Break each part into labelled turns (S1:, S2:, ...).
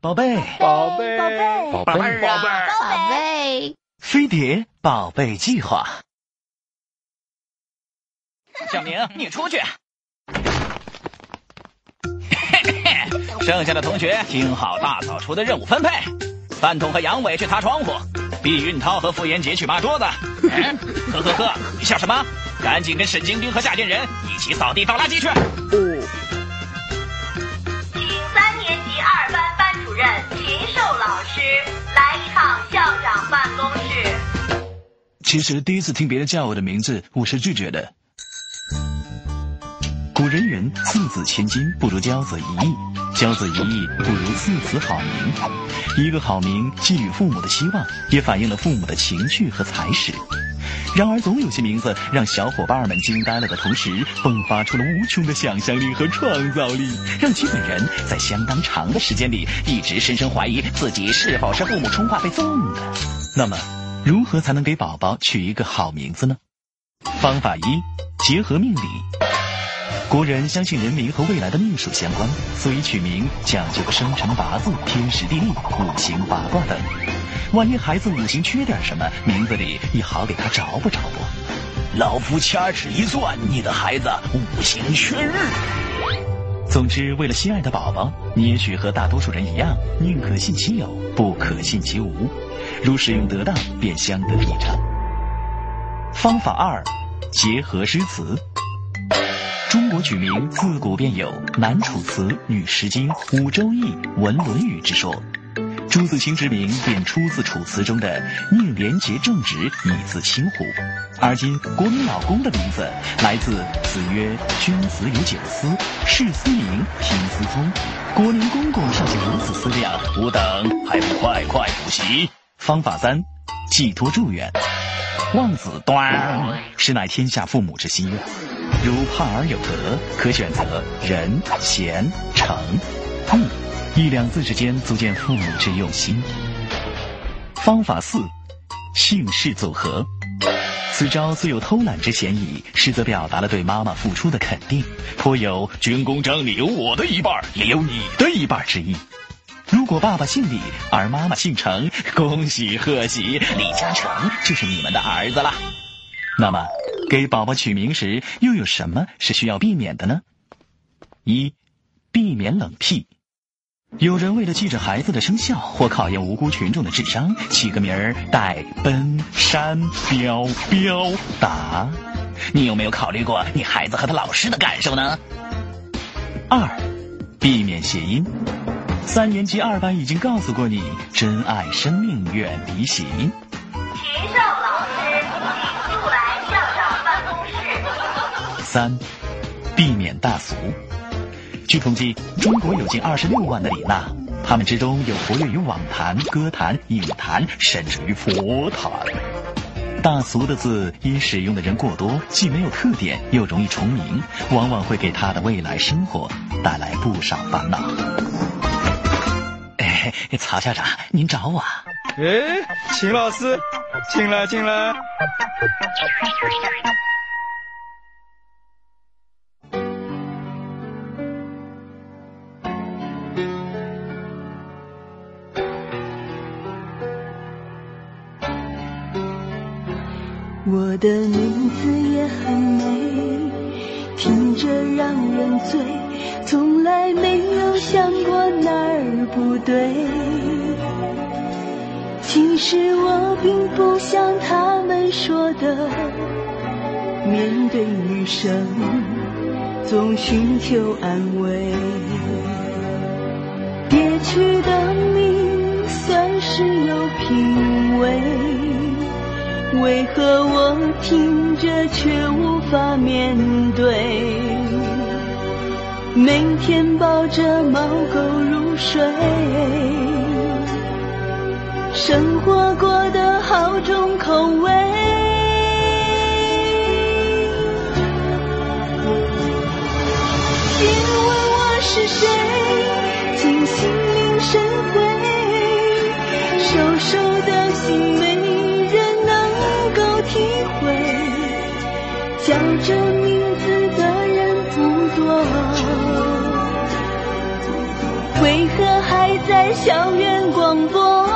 S1: 宝贝，
S2: 宝贝，
S3: 宝贝，
S4: 宝贝，
S2: 宝贝，
S3: 宝贝，
S1: 飞碟宝贝计划。
S5: 小明，你出去。剩下的同学听好大扫除的任务分配：饭桶和杨伟去擦窗户，毕运涛和傅延杰去抹桌子。嗯，呵呵呵，你笑什么？赶紧跟沈晶晶和夏建仁一起扫地倒垃圾去。
S2: 哦，
S1: 其实第一次听别人叫我的名字，我是拒绝的。古人云：“次子千金不如骄子一亿，骄子一亿不如次子好名。”一个好名寄予父母的希望，也反映了父母的情绪和才识。然而，总有些名字让小伙伴们惊呆了的同时，迸发出了无穷的想象力和创造力，让其本人在相当长的时间里一直深深怀疑自己是否是父母充话费送的。那么，如何才能给宝宝取一个好名字呢？方法一：结合命理。国人相信人名和未来的命数相关，所以取名讲究生辰八字、天时地利、五行八卦等。万一孩子五行缺点什么，名字里也好给他找补找补。
S5: 老夫掐指一算，你的孩子五行缺日。
S1: 总之，为了心爱的宝宝，你也许和大多数人一样，宁可信其有，不可信其无。如使用得当，便相得益彰。方法二，结合诗词。中国取名自古便有“男楚辞，女诗经，五周易，文论语”之说。朱自清之名便出自《楚辞》中的“宁廉洁正直，以自清乎”。而今国民老公的名字来自“子曰：君子有九思，事思明，听思聪。”国民公公尚且如此思量，吾等还不快快补习？方法三，寄托祝愿。望子端实乃天下父母之心愿。如盼儿有德，可选择仁、贤、诚、义，一两字之间足见父母之用心。方法四，姓氏组合。此招虽有偷懒之嫌疑，实则表达了对妈妈付出的肯定，颇有军功章里有我的一半，也有你的一半之意。如果爸爸姓李，而妈妈姓程，恭喜贺喜，李嘉诚就是你们的儿子了。那么，给宝宝取名时又有什么是需要避免的呢？一，避免冷僻。有人为了记着孩子的生肖或考验无辜群众的智商，起个名儿带奔、山、彪、彪、达。你有没有考虑过你孩子和他老师的感受呢？二，避免谐音。三年级二班已经告诉过你，珍爱生命，远离谐音。
S6: 禽兽老师，请速来校长办公室。
S1: 三，避免大俗。据统计，中国有近二十六万的李娜，他们之中有活跃于网坛、歌坛、影坛，甚至于佛坛。大俗的字因使用的人过多，既没有特点，又容易重名，往往会给他的未来生活带来不少烦恼。哎，曹校长，您找我？
S2: 哎，秦老师，进来进来。
S7: 我的名字也很美，听着让人醉，从来没有想过哪儿不对。其实我并不像他们说的，面对余生总寻求安慰。憋屈的命算是有品味。为何我听着却无法面对？每天抱着猫狗入睡，生活过得好重口味。别问我是谁，竟心领神会，瘦瘦的心为何还在校园广播？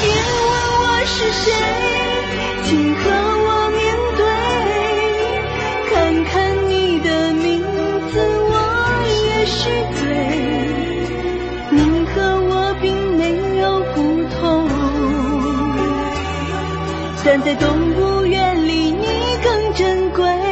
S7: 别问我是谁，请和我面对，看看你的名字，我也许对，你和我并没有不同，站在动物园里，你更珍贵。